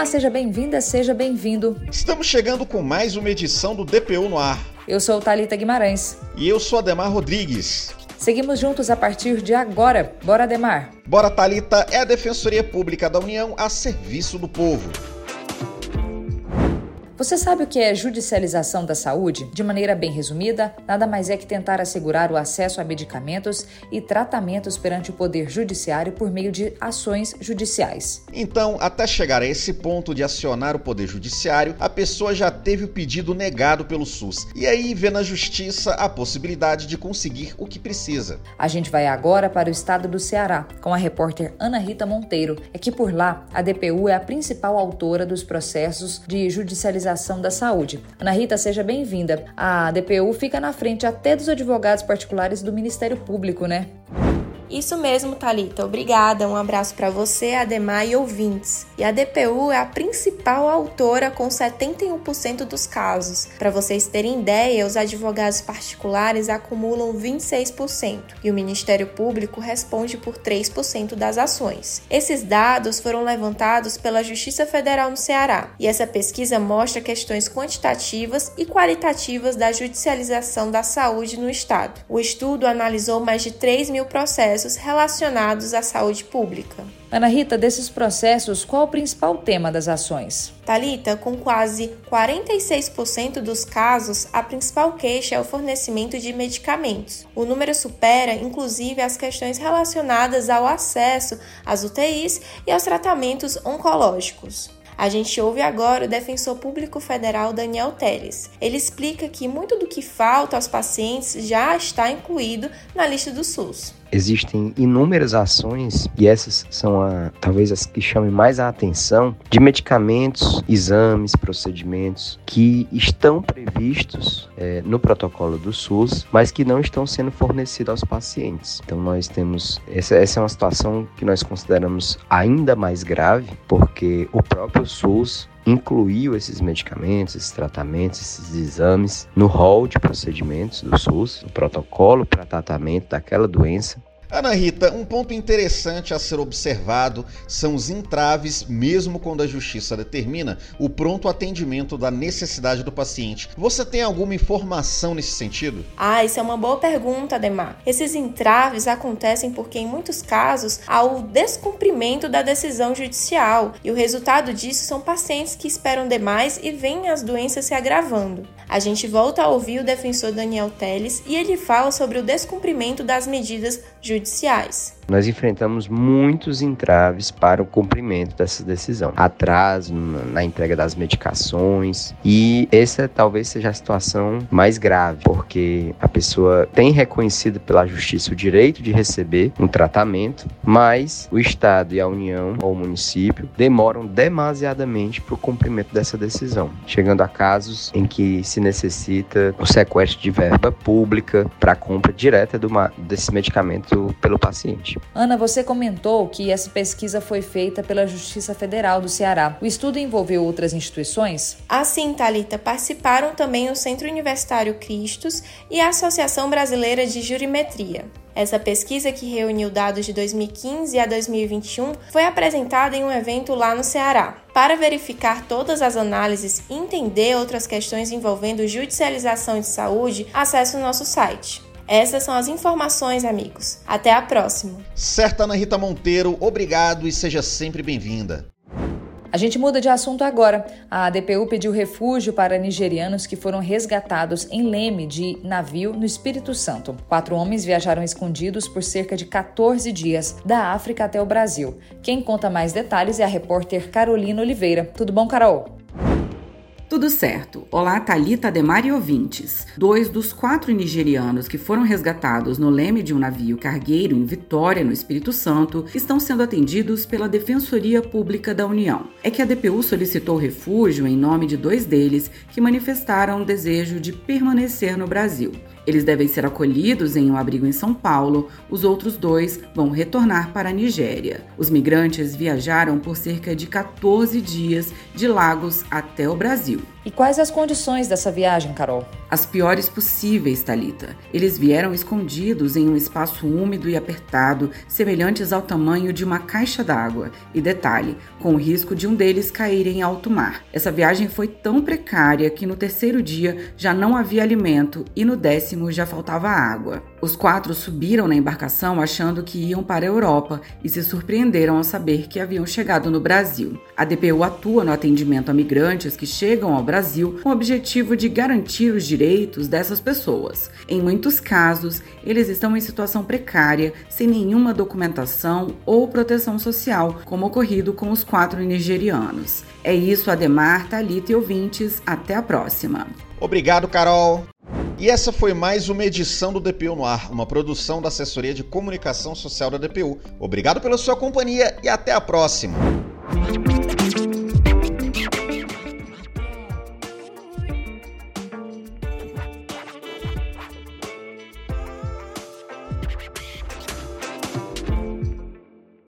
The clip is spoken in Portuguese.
Olá, seja bem-vinda, seja bem-vindo. Estamos chegando com mais uma edição do DPU no ar. Eu sou Talita Guimarães. E eu sou Ademar Rodrigues. Seguimos juntos a partir de agora. Bora, Ademar. Bora, Talita é a Defensoria Pública da União a serviço do povo. Você sabe o que é judicialização da saúde? De maneira bem resumida, nada mais é que tentar assegurar o acesso a medicamentos e tratamentos perante o Poder Judiciário por meio de ações judiciais. Então, até chegar a esse ponto de acionar o Poder Judiciário, a pessoa já teve o pedido negado pelo SUS e aí vê na Justiça a possibilidade de conseguir o que precisa. A gente vai agora para o estado do Ceará com a repórter Ana Rita Monteiro. É que por lá a DPU é a principal autora dos processos de judicialização da Saúde. Ana Rita, seja bem-vinda. A DPU fica na frente até dos advogados particulares do Ministério Público, né? Isso mesmo, Talita. Obrigada. Um abraço para você, Ademar e ouvintes. E a DPU é a principal autora com 71% dos casos. Para vocês terem ideia, os advogados particulares acumulam 26% e o Ministério Público responde por 3% das ações. Esses dados foram levantados pela Justiça Federal no Ceará, e essa pesquisa mostra questões quantitativas e qualitativas da judicialização da saúde no estado. O estudo analisou mais de 3 mil processos processos relacionados à saúde pública. Ana Rita, desses processos, qual o principal tema das ações? Talita, com quase 46% dos casos, a principal queixa é o fornecimento de medicamentos. O número supera, inclusive, as questões relacionadas ao acesso às UTIs e aos tratamentos oncológicos. A gente ouve agora o defensor público federal Daniel Teles. Ele explica que muito do que falta aos pacientes já está incluído na lista do SUS. Existem inúmeras ações, e essas são a, talvez as que chamem mais a atenção, de medicamentos, exames, procedimentos que estão previstos é, no protocolo do SUS, mas que não estão sendo fornecidos aos pacientes. Então, nós temos. Essa, essa é uma situação que nós consideramos ainda mais grave, porque o próprio SUS incluiu esses medicamentos, esses tratamentos, esses exames no rol de procedimentos do SUS, no protocolo para tratamento daquela doença Ana Rita, um ponto interessante a ser observado são os entraves, mesmo quando a justiça determina o pronto atendimento da necessidade do paciente. Você tem alguma informação nesse sentido? Ah, isso é uma boa pergunta, Ademar. Esses entraves acontecem porque, em muitos casos, há o descumprimento da decisão judicial e o resultado disso são pacientes que esperam demais e veem as doenças se agravando. A gente volta a ouvir o defensor Daniel Teles e ele fala sobre o descumprimento das medidas judiciais judiciais. Nós enfrentamos muitos entraves para o cumprimento dessa decisão. Atraso na entrega das medicações e essa talvez seja a situação mais grave, porque a pessoa tem reconhecido pela justiça o direito de receber um tratamento, mas o Estado e a União ou o município demoram demasiadamente para o cumprimento dessa decisão, chegando a casos em que se necessita o sequestro de verba pública para a compra direta do, desse medicamento pelo paciente. Ana, você comentou que essa pesquisa foi feita pela Justiça Federal do Ceará. O estudo envolveu outras instituições? Assim, Talita, participaram também o Centro Universitário Cristos e a Associação Brasileira de Jurimetria. Essa pesquisa, que reuniu dados de 2015 a 2021, foi apresentada em um evento lá no Ceará. Para verificar todas as análises e entender outras questões envolvendo judicialização de saúde, acesse o nosso site essas são as informações, amigos. Até a próxima. Certa Ana Rita Monteiro, obrigado e seja sempre bem-vinda. A gente muda de assunto agora. A DPU pediu refúgio para nigerianos que foram resgatados em Leme de navio no Espírito Santo. Quatro homens viajaram escondidos por cerca de 14 dias da África até o Brasil. Quem conta mais detalhes é a repórter Carolina Oliveira. Tudo bom, Carol? Tudo certo. Olá, Thalita, Ademar e ouvintes. Dois dos quatro nigerianos que foram resgatados no leme de um navio cargueiro em Vitória, no Espírito Santo, estão sendo atendidos pela Defensoria Pública da União. É que a DPU solicitou refúgio em nome de dois deles que manifestaram o desejo de permanecer no Brasil. Eles devem ser acolhidos em um abrigo em São Paulo, os outros dois vão retornar para a Nigéria. Os migrantes viajaram por cerca de 14 dias de Lagos até o Brasil. you. E quais as condições dessa viagem, Carol? As piores possíveis, Talita. Eles vieram escondidos em um espaço úmido e apertado, semelhantes ao tamanho de uma caixa d'água. E detalhe, com o risco de um deles cair em alto mar. Essa viagem foi tão precária que no terceiro dia já não havia alimento e no décimo já faltava água. Os quatro subiram na embarcação achando que iam para a Europa e se surpreenderam ao saber que haviam chegado no Brasil. A DPU atua no atendimento a migrantes que chegam ao Brasil com o objetivo de garantir os direitos dessas pessoas. Em muitos casos, eles estão em situação precária, sem nenhuma documentação ou proteção social, como ocorrido com os quatro nigerianos. É isso, Ademar, Thalita e ouvintes. Até a próxima. Obrigado, Carol. E essa foi mais uma edição do DPU no Ar, uma produção da Assessoria de Comunicação Social da DPU. Obrigado pela sua companhia e até a próxima.